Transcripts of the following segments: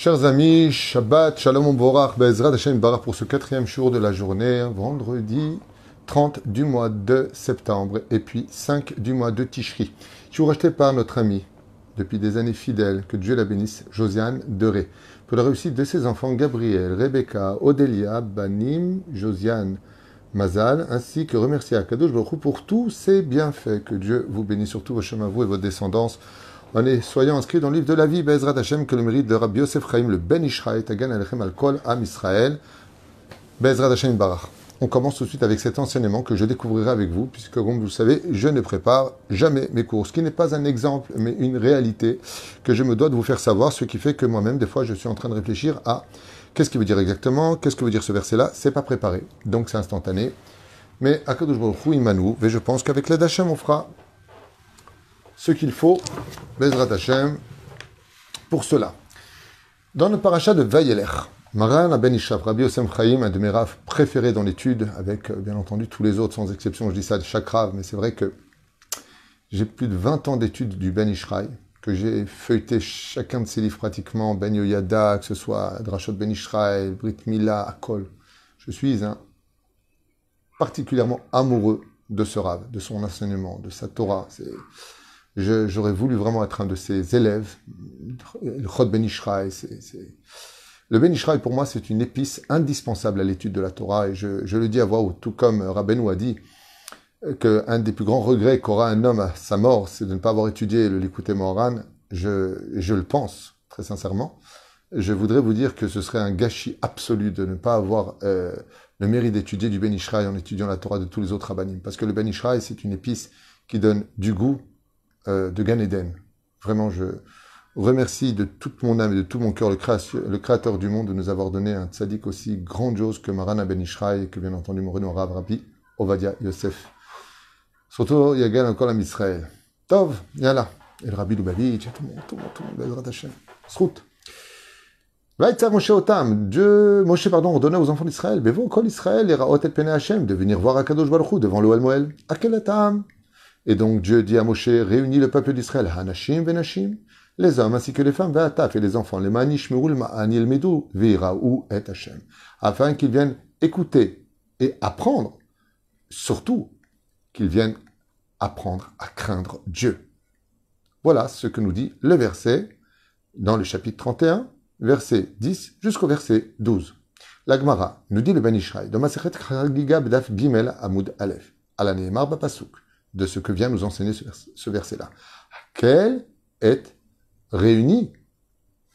Chers amis, Shabbat, Shalom Borach, Bezrat Hashem Barach pour ce quatrième jour de la journée, vendredi 30 du mois de septembre et puis 5 du mois de Tishri. Je suis racheté par notre ami, depuis des années fidèles, que Dieu la bénisse, Josiane Deré, pour la réussite de ses enfants Gabriel, Rebecca, Odelia, Banim, Josiane, Mazal, ainsi que remercier à Kadosh Baruch pour tous ces bienfaits. Que Dieu vous bénisse surtout vos chemins, vous et votre descendance. Est, soyons inscrits dans le livre de la vie, Bezrat Hashem, que le mérite de Rabbi Yosef Chaim, le Ben Ishraï, Tagan Alechem Al-Kol, Am Israël, Bezrat Hashem Barach. On commence tout de suite avec cet enseignement que je découvrirai avec vous, puisque comme vous le savez, je ne prépare jamais mes cours, ce qui n'est pas un exemple, mais une réalité que je me dois de vous faire savoir, ce qui fait que moi-même, des fois, je suis en train de réfléchir à qu'est-ce qu'il veut dire exactement, qu'est-ce que veut dire ce verset-là, c'est pas préparé, donc c'est instantané. Mais Akadosh Baruch Hu Imanu, et je pense qu'avec l'aide d'Hachem, on fera ce qu'il faut, Bezrat Hashem, pour cela. Dans le paracha de Vayeler, Maran Ben Ishaf, Rabbi Yosem Chaim, un de mes rafs préférés dans l'étude, avec bien entendu tous les autres, sans exception, je dis ça de chaque rave, mais c'est vrai que j'ai plus de 20 ans d'études du Ben Ishraï, que j'ai feuilleté chacun de ses livres pratiquement, Ben Yoyada, que ce soit Drashot Ben Ishraï, Brit Mila, Akol. Je suis particulièrement amoureux de ce rave, de son enseignement, de sa Torah. J'aurais voulu vraiment être un de ses élèves. Le Chod Ben Ishraï. Le Ben Ishraï, pour moi, c'est une épice indispensable à l'étude de la Torah. Et je, le dis à voix haute, tout comme Rabbeinu a dit qu'un des plus grands regrets qu'aura un homme à sa mort, c'est de ne pas avoir étudié le Likutei Moharan. Je, je le pense, très sincèrement. Je voudrais vous dire que ce serait un gâchis absolu de ne pas avoir euh, le mérite d'étudier du Ben Ishraï en étudiant la Torah de tous les autres rabbinim. Parce que le Ben Ishraï, c'est une épice qui donne du goût, euh, de Gan Eden. Vraiment, je remercie de toute mon âme et de tout mon cœur le, créateur, le créateur du monde de nous avoir donné un tzaddik aussi grandiose que Marana Ben Ishraï et que bien entendu mon Renaud Rav Rabbi Ovadia Yosef. Surtout, il y a encore l'âme Israël. Tov, yalla. Et le Rabbi Lubavitch, tout le monde, tout le monde, tout le monde, Bezrat Hashem. Srout. Vaïtzav Moshe Otam, Dieu, Moshe, pardon, ordonna aux enfants d'Israël, Bevo, Kol Israël, et Raot et Pene Hashem, de venir voir Akadosh Baruch Hu devant l'Oel Moel. Akelatam. Et donc Dieu dit à Moshe, réunis le peuple d'Israël, Hanashim venashim, les hommes ainsi que les femmes, Ve'ataf et les enfants, les manish meul ma'anil medu, ve'iraou et Hashem, afin qu'ils viennent écouter et apprendre, surtout qu'ils viennent apprendre à craindre Dieu. Voilà ce que nous dit le verset dans le chapitre 31, verset 10 jusqu'au verset 12. La Gemara nous dit le Ben Ishraï, dans B'daf Gimel Amud Aleph, Bapasuk de ce que vient nous enseigner ce, verset-là. Quel est réuni,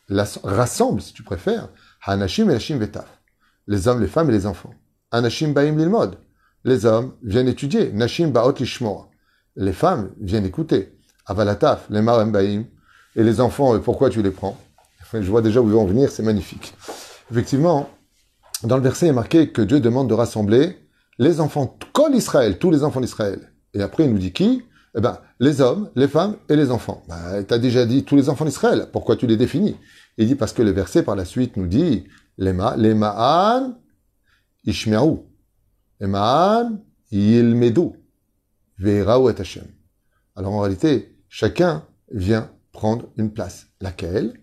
rassemble, si tu préfères, Hanashim et Hashim Vetaf, les hommes, les femmes et les enfants. Hanashim Baim Lilmod, les hommes viennent étudier. Nashim Baot Lishmoa, les femmes viennent écouter. Avalataf, les Marim Baim, et les enfants, pourquoi tu les prends? Je vois déjà où ils vont venir, c'est magnifique. Effectivement, dans le verset, il est marqué que Dieu demande de rassembler les enfants, Kol Israël, tous les enfants d'Israël. Et après, il nous dit qui? Eh ben, les hommes, les femmes et les enfants. Ben, tu as déjà dit tous les enfants d'Israël. Pourquoi tu les définis? Il dit parce que le verset par la suite nous dit les ma'an ishme'u, les ma'an yilmedu, ve'ra'u et Hashem. Alors en réalité, chacun vient prendre une place. Laquelle?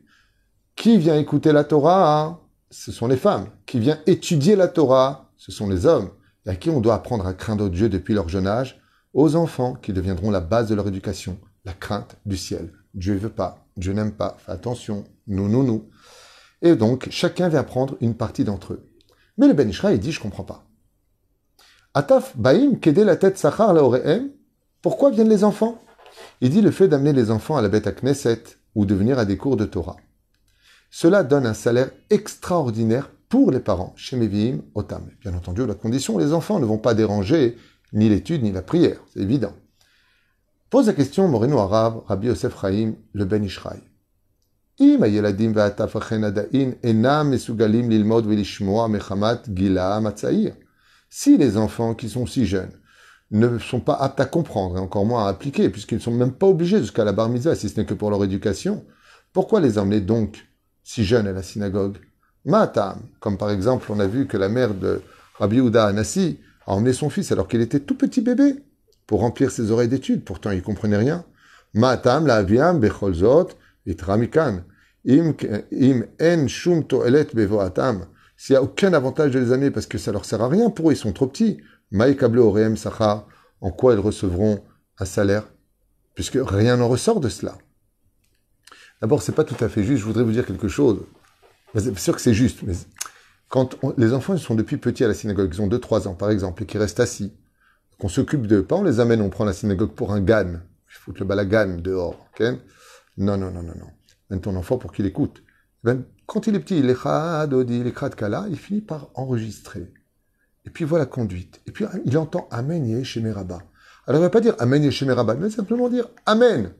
Qui vient écouter la Torah? Ce sont les femmes. Qui vient étudier la Torah? Ce sont les hommes. Et à qui on doit apprendre à craindre Dieu depuis leur jeune âge? Aux enfants qui deviendront la base de leur éducation, la crainte du ciel. Dieu ne veut pas, Dieu n'aime pas, attention, nous, nous, nous. Et donc, chacun vient prendre une partie d'entre eux. Mais le Ben Ishraï dit, je comprends pas. Ataf Baïm kede la tête Sachar la Pourquoi viennent les enfants? Il dit le fait d'amener les enfants à la bête à Knesset ou de venir à des cours de Torah. Cela donne un salaire extraordinaire pour les parents chez Mevim Otam. Bien entendu, la condition, les enfants ne vont pas déranger ni l'étude, ni la prière, c'est évident. Pose la question Moreno Arabe, Rabbi Yosef Chaim, le Ben Ishraï. Si les enfants qui sont si jeunes ne sont pas aptes à comprendre et encore moins à appliquer, puisqu'ils ne sont même pas obligés jusqu'à la bar mitzvah, si ce n'est que pour leur éducation, pourquoi les emmener donc si jeunes à la synagogue? Matam, comme par exemple on a vu que la mère de Rabbi Yehuda Anassi a emmené son fils alors qu'il était tout petit bébé pour remplir ses oreilles d'études. Pourtant, il comprenait rien. Matam la becholzot et tramikan. Im, en shum toelet bevoatam. S'il n'y a aucun avantage de les amener parce que ça leur sert à rien pour eux, ils sont trop petits. Maïkable oreem sachar. En quoi ils recevront un salaire Puisque rien n'en ressort de cela. D'abord, c'est pas tout à fait juste. Je voudrais vous dire quelque chose. C'est sûr que c'est juste, mais quand les enfants ils sont depuis petits à la synagogue, ils ont 2-3 ans par exemple, et qui restent assis, qu'on s'occupe d'eux, pas on les amène, on prend la synagogue pour un gan, il faut le balagan dehors, ok? Non, non, non, non, non. Mène ton enfant pour qu'il écoute. Ben, quand il est petit, il est kala, il finit par enregistrer. Et puis voilà conduite. Et puis il entend Amen Yesheméraba. Alors il va pas dire Amen Yesheméraba, mais simplement dire Amen.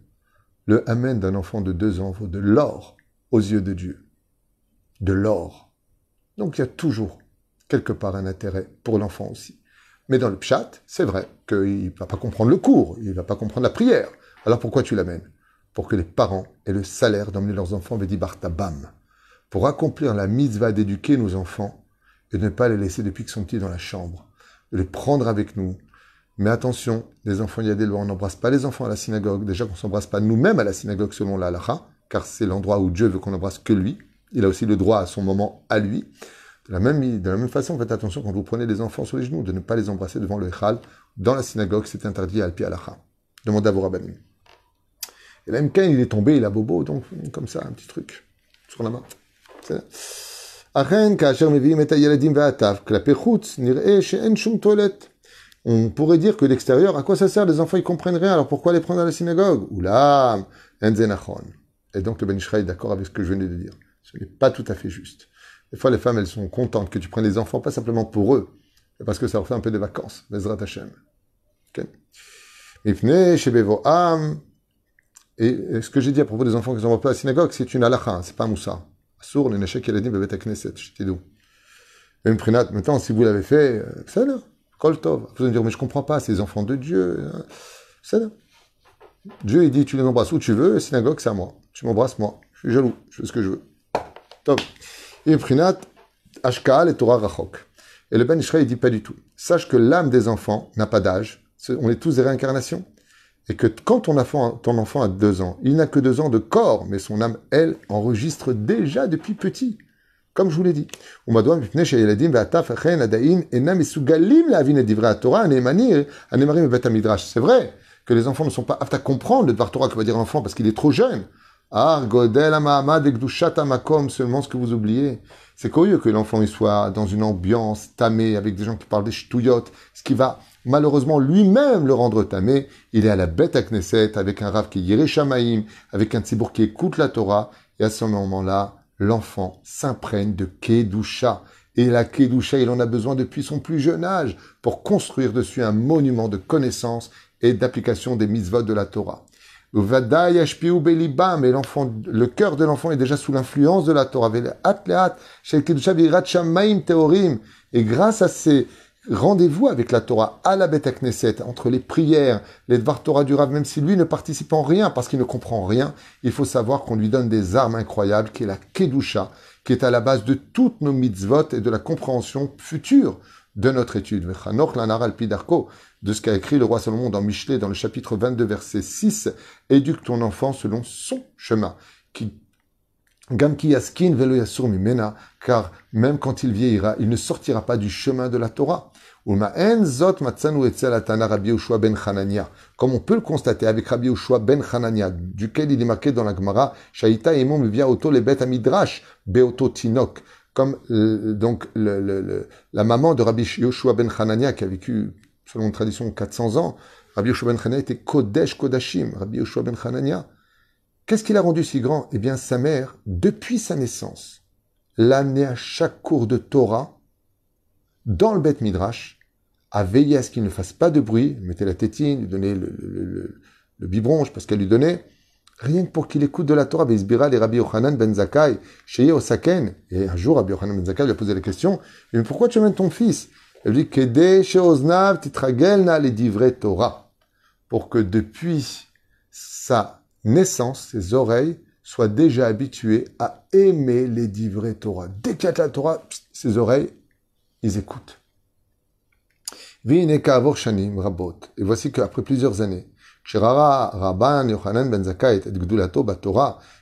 Le Amen d'un enfant de deux ans vaut de l'or aux yeux de Dieu. De l'or. Donc il y a toujours quelque part un intérêt pour l'enfant aussi. Mais dans le pchat, c'est vrai qu'il ne va pas comprendre le cours, il ne va pas comprendre la prière. Alors pourquoi tu l'amènes? Pour que les parents aient le salaire d'emmener leurs enfants Vedi Bartabam. Pour accomplir la mitzvah d'éduquer nos enfants et de ne pas les laisser depuis qu'ils sont petits dans la chambre. De les prendre avec nous. Mais attention, les enfants, il y a des lois, on n'embrasse pas les enfants à la synagogue. Déjà qu'on ne s'embrasse pas nous-mêmes à la synagogue selon la halakha, car c'est l'endroit où Dieu veut qu'on embrasse que lui. Il a aussi le droit à son moment à lui. De la même, de la même façon, faites attention quand vous prenez les enfants sur les genoux, de ne pas les embrasser devant le Echal. Dans la synagogue, c'est interdit à Alpi Alacha. Demandez à vos rabbinim. Et là, Mkain, il est tombé, il a bobo, donc comme ça, un petit truc sur la main. On pourrait dire que l'extérieur, à quoi ça sert? Les enfants, ils comprennent rien, alors pourquoi les prendre à la synagogue? Oula, Et donc le Ben est d'accord avec ce que je venais de dire. Ce n'est pas tout à fait juste. Des fois, les femmes, elles sont contentes que tu prennes les enfants, pas simplement pour eux, mais parce que ça leur fait un peu de vacances. Bezrat Hashem. Okay. Et ce que j'ai dit à propos des enfants qui ne pas à la synagogue, c'est une halakha, c'est pas moussa. Assour, le neshek yeladim bebet knesset, shtidou. Même prinat, maintenant, si vous l'avez fait, c'est là. Kol tov. Vous allez dire, mais je comprends pas, ces enfants de Dieu. C'est hein. là. Dieu, il dit, tu les embrasses où tu veux, synagogue, c'est à moi. Tu m'embrasses, moi. Je suis jaloux, je fais ce que je veux. Et le Ben Israël, il dit pas du tout. Sache que l'âme des enfants n'a pas d'âge. On est tous des réincarnations. Et que quand ton enfant, ton enfant a deux ans, il n'a que deux ans de corps, mais son âme, elle, enregistre déjà depuis petit. Comme je vous l'ai dit. C'est vrai que les enfants ne sont pas aptes à comprendre le Dvar Torah que va dire l'enfant parce qu'il est trop jeune. Ah, Godel Makom, seulement ce que vous oubliez. C'est curieux que l'enfant soit dans une ambiance tamée avec des gens qui parlent des ch'touillottes, ce qui va malheureusement lui-même le rendre tamé. Il est à la bête à Knesset avec un rave qui est Yereshamaim, avec un tzibour qui écoute la Torah, et à ce moment-là, l'enfant s'imprègne de Kedusha. Et la Kedusha, il en a besoin depuis son plus jeune âge pour construire dessus un monument de connaissance et d'application des mitzvot de la Torah l'enfant, le cœur de l'enfant est déjà sous l'influence de la Torah. Et grâce à ces rendez-vous avec la Torah à la Beth Knesset, entre les prières, les Dvar Torah du Rav, même si lui ne participe en rien parce qu'il ne comprend rien, il faut savoir qu'on lui donne des armes incroyables, qui est la Kedusha, qui est à la base de toutes nos mitzvot et de la compréhension future de notre étude de ce qu'a écrit le roi Salomon dans Michelet, dans le chapitre 22, verset 6, éduque ton enfant selon son chemin. Qui, car même quand il vieillira, il ne sortira pas du chemin de la Torah. ben Comme on peut le constater avec Rabbi Ushua ben Hanania, duquel il est marqué dans la Gemara, Shaita emom via auto les bêtes amidrash, beoto tinok. Comme euh, donc la maman de Rabbi Yoshua ben Hanania qui a vécu selon une tradition 400 ans, Rabbi Yoshua ben était Kodesh Kodashim, Rabbi Yoshua ben Hanania. Qu'est-ce qui l'a rendu si grand? Eh bien, sa mère, depuis sa naissance, l'a amené à chaque cours de Torah, dans le Beth Midrash, à veiller à ce qu'il ne fasse pas de bruit, mettait la tétine, lui donnait le, le, le, qu'elle lui donnait, rien que pour qu'il écoute de la Torah, Bezbira les Rabbi Yochanan ben Zakai, chez Osaken. Et un jour, Rabbi Yochanan ben Zakai lui a posé la question, mais pourquoi tu amènes ton fils? Elle dit les Torah. Pour que depuis sa naissance, ses oreilles soient déjà habituées à aimer les divrei Torah. Dès qu'il y a la Torah, ses oreilles, ils écoutent. Et voici qu'après plusieurs années, Rabban Yochanan ben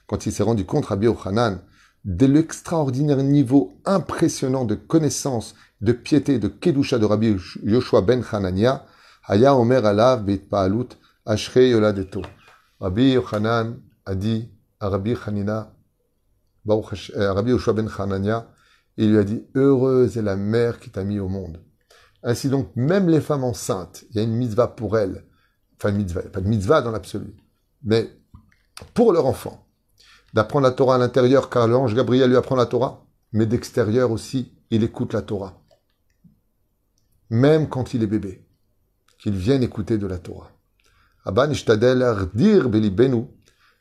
quand il s'est rendu compte, Rabbi Ochanan, de l'extraordinaire niveau impressionnant de connaissance, de piété, de kedusha de Rabbi Yoshua ben Hanania, Haya Omer Alav Beit Paalut Ashre Yoladeto. Rabbi Yochanan a dit à Rabbi Hanina, euh, Rabbi Yoshua ben Hanania, il lui a dit Heureuse est la mère qui t'a mis au monde. Ainsi donc, même les femmes enceintes, il y a une mitzvah pour elles, enfin mitzvah, pas de mitzvah dans l'absolu, mais pour leur enfant, d'apprendre la Torah à l'intérieur, car l'ange Gabriel lui apprend la Torah, mais d'extérieur aussi, il écoute la Torah. Même quand il est bébé, qu'il vienne écouter de la Torah.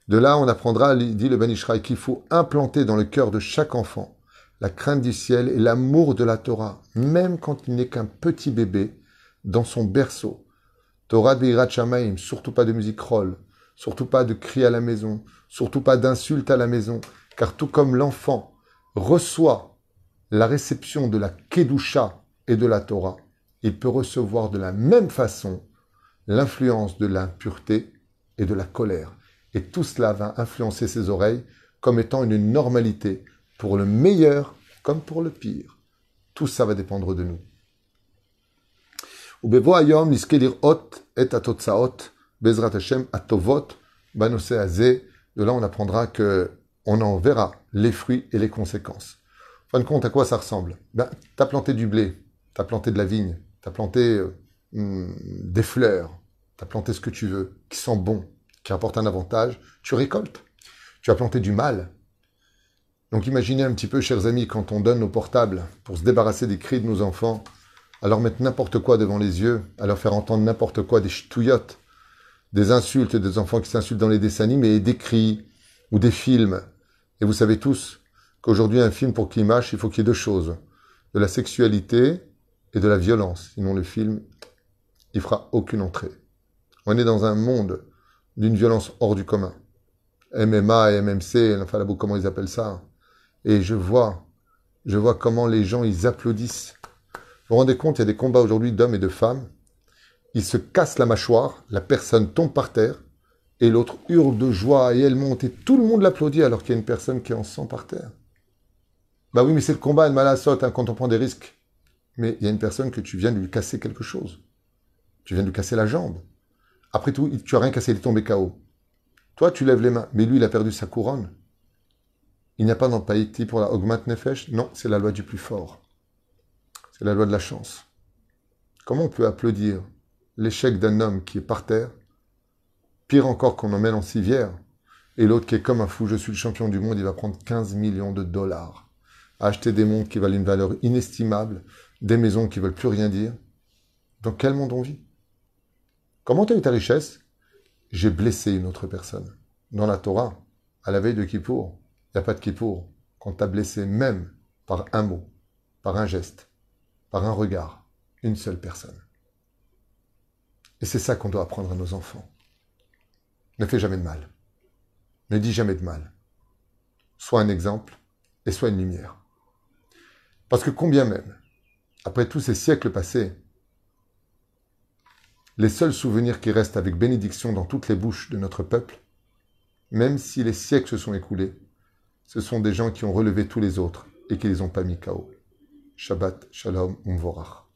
De là, on apprendra, dit le Ben Ishraï, qu'il faut implanter dans le cœur de chaque enfant la crainte du ciel et l'amour de la Torah, même quand il n'est qu'un petit bébé, dans son berceau. Torah de Shamaim, surtout pas de musique roll, surtout pas de cris à la maison, surtout pas d'insultes à la maison, car tout comme l'enfant reçoit la réception de la Kedusha et de la Torah, il peut recevoir de la même façon l'influence de l'impureté et de la colère. Et tout cela va influencer ses oreilles comme étant une normalité pour le meilleur comme pour le pire. Tout ça va dépendre de nous. De là, on apprendra que on en verra les fruits et les conséquences. En fin de compte, à quoi ça ressemble? Ben, Tu as planté du blé, tu as planté de la vigne, tu as planté euh, hmm, des fleurs, tu as planté ce que tu veux, qui sent bon, qui apporte un avantage, tu récoltes. Tu as planté du mal. Donc imaginez un petit peu, chers amis, quand on donne nos portables pour se débarrasser des cris de nos enfants, leur mettre n'importe quoi devant les yeux, à leur faire entendre n'importe quoi, des ch'touillottes, des insultes, des enfants qui s'insultent dans les dessins animés, des cris, ou des films. Et vous savez tous qu'aujourd'hui, un film, pour qu'il marche, il faut qu'il y ait deux choses. De la sexualité et de la violence. Sinon, le film, il fera aucune entrée. On est dans un monde d'une violence hors du commun. MMA et MMC, enfin, là, comment ils appellent ça. Et je vois, je vois comment les gens, ils applaudissent. Vous vous rendez compte, il y a des combats aujourd'hui d'hommes et de femmes. Ils se cassent la mâchoire, la personne tombe par terre, et l'autre hurle de joie et elle monte, et tout le monde l'applaudit alors qu'il y a une personne qui est en sang par terre. Bah oui, mais c'est le combat, le saute hein, quand on prend des risques. Mais il y a une personne que tu viens de lui casser quelque chose. Tu viens de lui casser la jambe. Après tout, tu as rien cassé, il est tombé KO. Toi, tu lèves les mains, mais lui, il a perdu sa couronne. Il n'y a pas d'empaïti pour la augmente nefesh? Non, c'est la loi du plus fort. C'est la loi de la chance. Comment on peut applaudir l'échec d'un homme qui est par terre, pire encore qu'on emmène en civière, et l'autre qui est comme un fou, je suis le champion du monde, il va prendre 15 millions de dollars, acheter des montres qui valent une valeur inestimable, des maisons qui veulent plus rien dire. Dans quel monde on vit? Comment tu as eu ta richesse? J'ai blessé une autre personne. Dans la Torah, à la veille de Kippour, il n'y a pas de Kippour. Quand tu as blessé même par un mot, par un geste, par un regard, une seule personne. Et c'est ça qu'on doit apprendre à nos enfants. Ne fais jamais de mal. Ne dis jamais de mal. Sois un exemple et sois une lumière. Parce que combien même, après tous ces siècles passés, les seuls souvenirs qui restent avec bénédiction dans toutes les bouches de notre peuple, même si les siècles se sont écoulés, ce sont des gens qui ont relevé tous les autres et qui les ont pas mis KO. Shabbat Shalom Umvorach.